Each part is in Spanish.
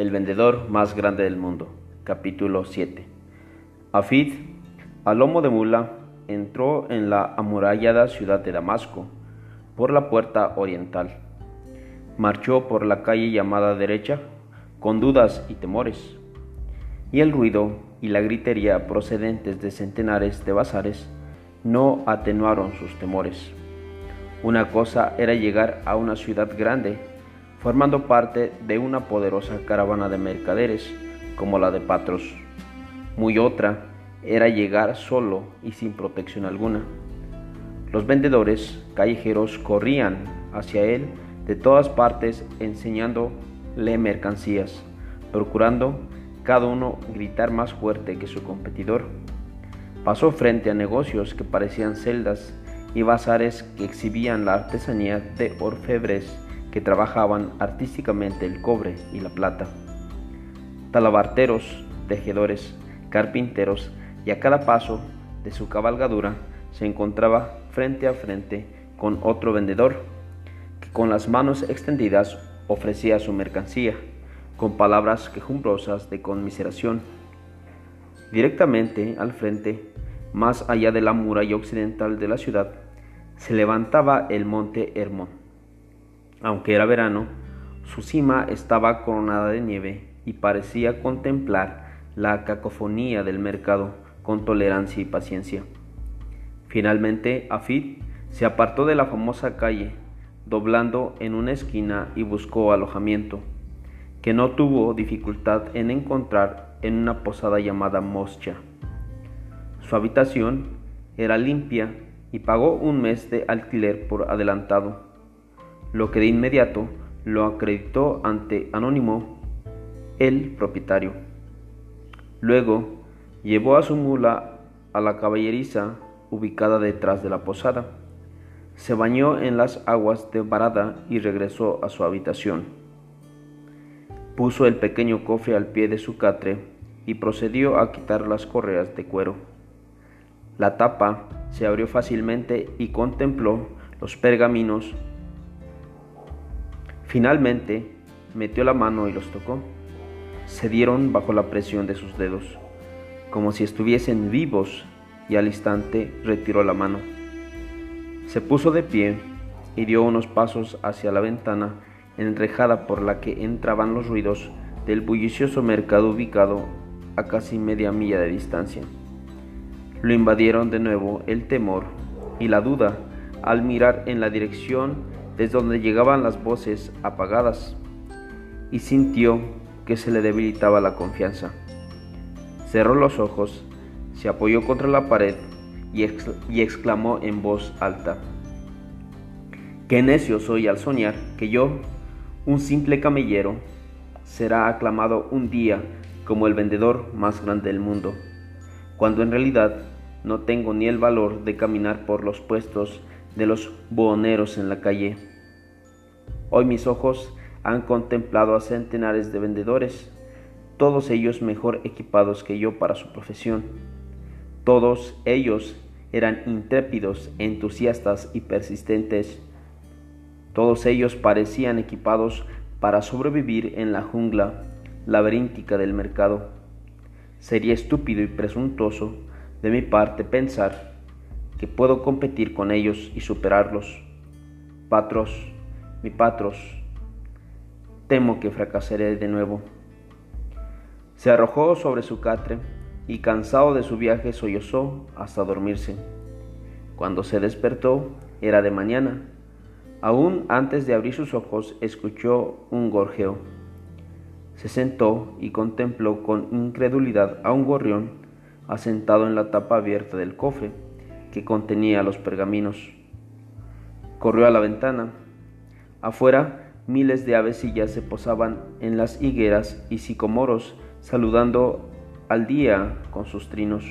El vendedor más grande del mundo. Capítulo 7. Afid, a lomo de mula, entró en la amurallada ciudad de Damasco por la puerta oriental. Marchó por la calle llamada derecha con dudas y temores. Y el ruido y la gritería procedentes de centenares de bazares no atenuaron sus temores. Una cosa era llegar a una ciudad grande, formando parte de una poderosa caravana de mercaderes, como la de Patros. Muy otra era llegar solo y sin protección alguna. Los vendedores callejeros corrían hacia él de todas partes enseñándole mercancías, procurando cada uno gritar más fuerte que su competidor. Pasó frente a negocios que parecían celdas y bazares que exhibían la artesanía de orfebres que trabajaban artísticamente el cobre y la plata. Talabarteros, tejedores, carpinteros y a cada paso de su cabalgadura se encontraba frente a frente con otro vendedor que con las manos extendidas ofrecía su mercancía con palabras quejumbrosas de conmiseración. Directamente al frente más allá de la muralla occidental de la ciudad, se levantaba el monte Hermón. Aunque era verano, su cima estaba coronada de nieve y parecía contemplar la cacofonía del mercado con tolerancia y paciencia. Finalmente, Afid se apartó de la famosa calle, doblando en una esquina y buscó alojamiento, que no tuvo dificultad en encontrar en una posada llamada Moscha. Su habitación era limpia y pagó un mes de alquiler por adelantado, lo que de inmediato lo acreditó ante Anónimo, el propietario. Luego llevó a su mula a la caballeriza ubicada detrás de la posada. Se bañó en las aguas de Barada y regresó a su habitación. Puso el pequeño cofre al pie de su catre y procedió a quitar las correas de cuero. La tapa se abrió fácilmente y contempló los pergaminos. Finalmente metió la mano y los tocó. Se dieron bajo la presión de sus dedos, como si estuviesen vivos, y al instante retiró la mano. Se puso de pie y dio unos pasos hacia la ventana enrejada por la que entraban los ruidos del bullicioso mercado ubicado a casi media milla de distancia. Lo invadieron de nuevo el temor y la duda al mirar en la dirección desde donde llegaban las voces apagadas y sintió que se le debilitaba la confianza. Cerró los ojos, se apoyó contra la pared y, exclamó en voz alta, Qué necio soy al soñar que yo, un simple camellero, será aclamado un día como el vendedor más grande del mundo cuando en realidad no tengo ni el valor de caminar por los puestos de los buhoneros en la calle. Hoy mis ojos han contemplado a centenares de vendedores, todos ellos mejor equipados que yo para su profesión. Todos ellos eran intrépidos, entusiastas y persistentes. Todos ellos parecían equipados para sobrevivir en la jungla laberíntica del mercado. Sería estúpido y presuntuoso de mi parte pensar que puedo competir con ellos y superarlos. Patros, mi patros, temo que fracasaré de nuevo. Se arrojó sobre su catre y cansado de su viaje sollozó hasta dormirse. Cuando se despertó era de mañana. Aún antes de abrir sus ojos escuchó un gorjeo. Se sentó y contempló con incredulidad a un gorrión asentado en la tapa abierta del cofre que contenía los pergaminos. Corrió a la ventana. Afuera, miles de avecillas se posaban en las higueras y sicomoros saludando al día con sus trinos.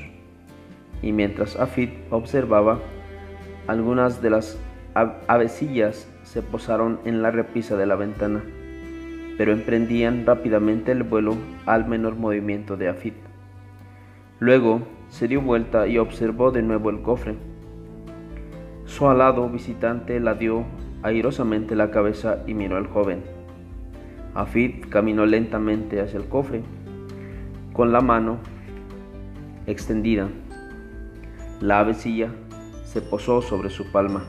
Y mientras Afid observaba, algunas de las avecillas se posaron en la repisa de la ventana pero emprendían rápidamente el vuelo al menor movimiento de Afid. Luego se dio vuelta y observó de nuevo el cofre. Su alado visitante la dio airosamente la cabeza y miró al joven. Afid caminó lentamente hacia el cofre, con la mano extendida. La avecilla se posó sobre su palma.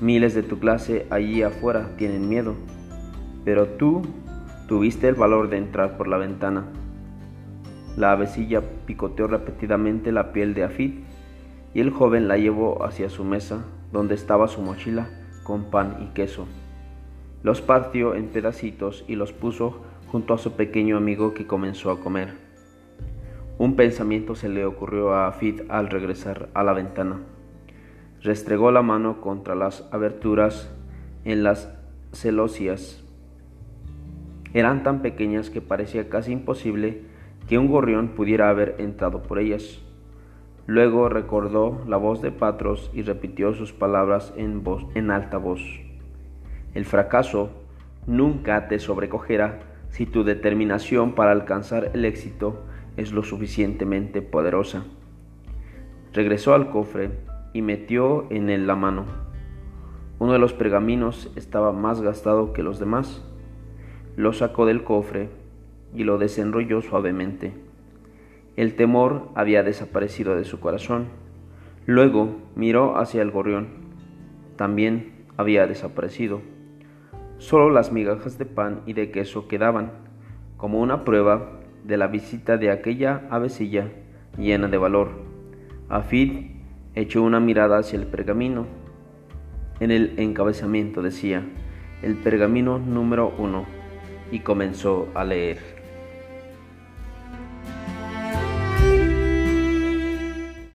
Miles de tu clase allí afuera tienen miedo, pero tú tuviste el valor de entrar por la ventana. La avecilla picoteó repetidamente la piel de Afid y el joven la llevó hacia su mesa, donde estaba su mochila con pan y queso. Los partió en pedacitos y los puso junto a su pequeño amigo que comenzó a comer. Un pensamiento se le ocurrió a Afid al regresar a la ventana. Restregó la mano contra las aberturas en las celosías. Eran tan pequeñas que parecía casi imposible que un gorrión pudiera haber entrado por ellas. Luego recordó la voz de Patros y repitió sus palabras en, voz, en alta voz. El fracaso nunca te sobrecogerá si tu determinación para alcanzar el éxito es lo suficientemente poderosa. Regresó al cofre y metió en él la mano. Uno de los pergaminos estaba más gastado que los demás. Lo sacó del cofre y lo desenrolló suavemente. El temor había desaparecido de su corazón. Luego miró hacia el gorrión. También había desaparecido. Solo las migajas de pan y de queso quedaban, como una prueba de la visita de aquella avecilla llena de valor. Afid echó una mirada hacia el pergamino. En el encabezamiento decía, el pergamino número uno, y comenzó a leer.